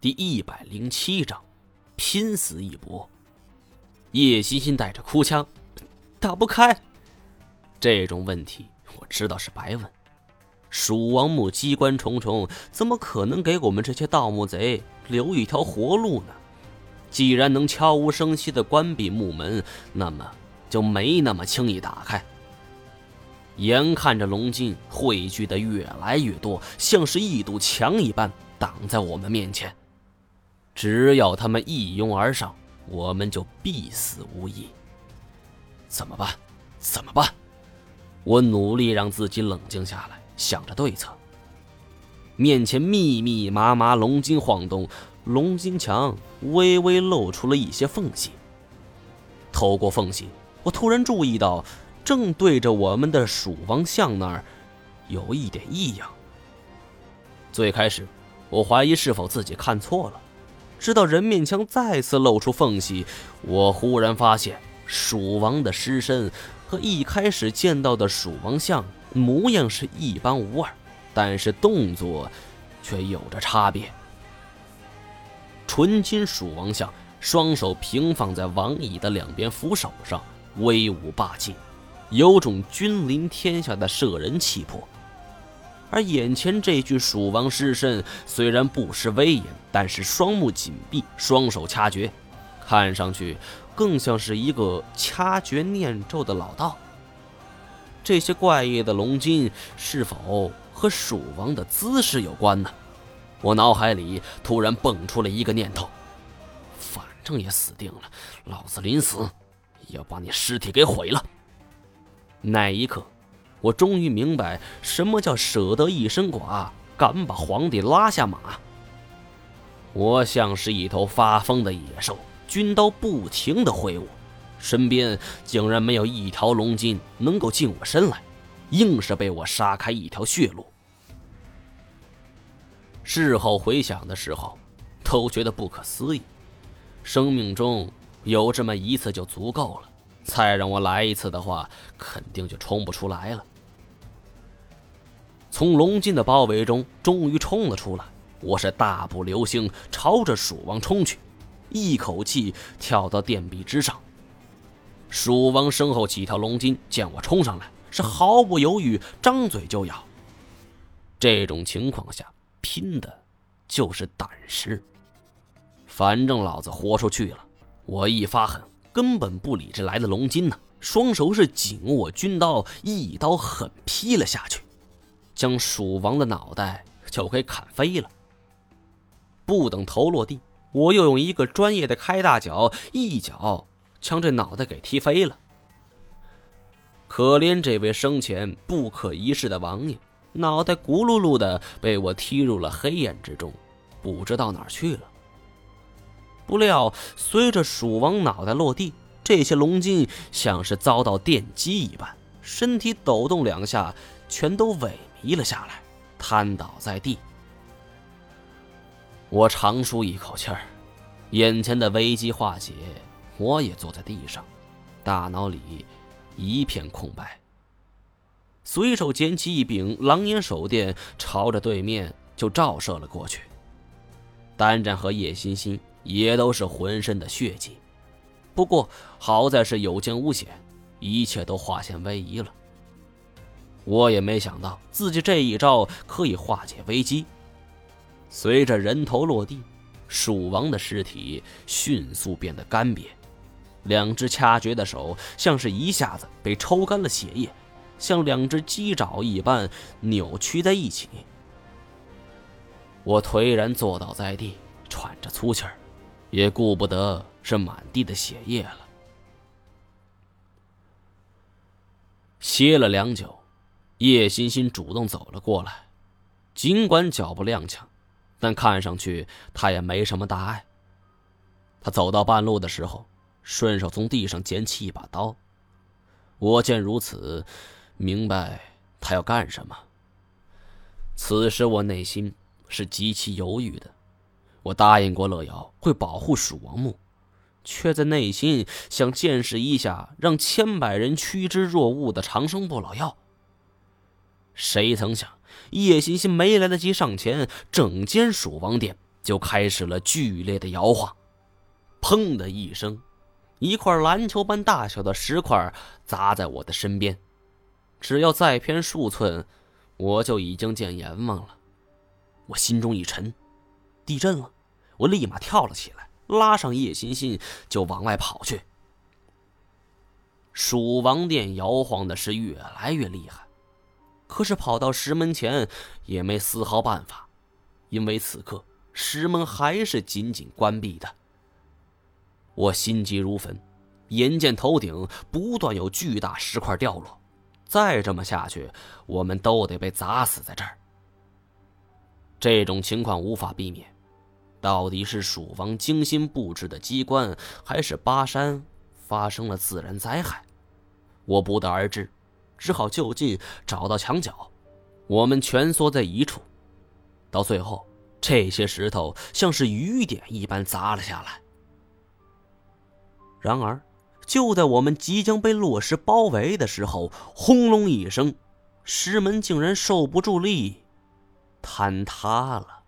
第一百零七章，拼死一搏。叶欣欣带着哭腔：“打不开。”这种问题我知道是白问。蜀王墓机关重重，怎么可能给我们这些盗墓贼留一条活路呢？既然能悄无声息的关闭墓门，那么就没那么轻易打开。眼看着龙筋汇聚的越来越多，像是一堵墙一般挡在我们面前。只要他们一拥而上，我们就必死无疑。怎么办？怎么办？我努力让自己冷静下来。想着对策，面前密密麻麻龙筋晃动，龙筋墙微微露出了一些缝隙。透过缝隙，我突然注意到，正对着我们的蜀王像那儿，有一点异样。最开始，我怀疑是否自己看错了，直到人面墙再次露出缝隙，我忽然发现，蜀王的尸身和一开始见到的蜀王像。模样是一般无二，但是动作却有着差别。纯金蜀王像，双手平放在王椅的两边扶手上，威武霸气，有种君临天下的摄人气魄。而眼前这具蜀王尸身，虽然不失威严，但是双目紧闭，双手掐诀，看上去更像是一个掐诀念咒的老道。这些怪异的龙筋是否和蜀王的姿势有关呢？我脑海里突然蹦出了一个念头：反正也死定了，老子临死要把你尸体给毁了。那一刻，我终于明白什么叫舍得一身剐，敢把皇帝拉下马。我像是一头发疯的野兽，军刀不停的挥舞。身边竟然没有一条龙筋能够近我身来，硬是被我杀开一条血路。事后回想的时候，都觉得不可思议。生命中有这么一次就足够了，再让我来一次的话，肯定就冲不出来了。从龙筋的包围中终于冲了出来，我是大步流星朝着蜀王冲去，一口气跳到殿壁之上。蜀王身后几条龙筋见我冲上来，是毫不犹豫，张嘴就咬。这种情况下，拼的就是胆识。反正老子豁出去了，我一发狠，根本不理这来的龙筋呢，双手是紧握军刀，一刀狠劈了下去，将蜀王的脑袋就给砍飞了。不等头落地，我又用一个专业的开大脚，一脚。将这脑袋给踢飞了。可怜这位生前不可一世的王爷，脑袋咕噜噜的被我踢入了黑暗之中，不知道哪儿去了。不料随着蜀王脑袋落地，这些龙筋像是遭到电击一般，身体抖动两下，全都萎靡了下来，瘫倒在地。我长舒一口气儿，眼前的危机化解。我也坐在地上，大脑里一片空白。随手捡起一柄狼烟手电，朝着对面就照射了过去。丹战和叶欣欣也都是浑身的血迹，不过好在是有惊无险，一切都化险为夷了。我也没想到自己这一招可以化解危机。随着人头落地，蜀王的尸体迅速变得干瘪。两只掐诀的手像是一下子被抽干了血液，像两只鸡爪一般扭曲在一起。我颓然坐倒在地，喘着粗气儿，也顾不得是满地的血液了。歇了良久，叶欣欣主动走了过来，尽管脚步踉跄，但看上去他也没什么大碍。他走到半路的时候。顺手从地上捡起一把刀，我见如此，明白他要干什么。此时我内心是极其犹豫的。我答应过乐瑶会保护蜀王墓，却在内心想见识一下让千百人趋之若鹜的长生不老药。谁曾想，叶欣欣没来得及上前，整间蜀王殿就开始了剧烈的摇晃。砰的一声，一块篮球般大小的石块砸在我的身边，只要再偏数寸，我就已经见阎王了。我心中一沉，地震了！我立马跳了起来，拉上叶欣欣就往外跑去。蜀王殿摇晃的是越来越厉害，可是跑到石门前也没丝毫办法，因为此刻石门还是紧紧关闭的。我心急如焚，眼见头顶不断有巨大石块掉落，再这么下去，我们都得被砸死在这儿。这种情况无法避免，到底是蜀王精心布置的机关，还是巴山发生了自然灾害？我不得而知，只好就近找到墙角，我们蜷缩在一处。到最后，这些石头像是雨点一般砸了下来。然而，就在我们即将被落石包围的时候，轰隆一声，石门竟然受不住力，坍塌了。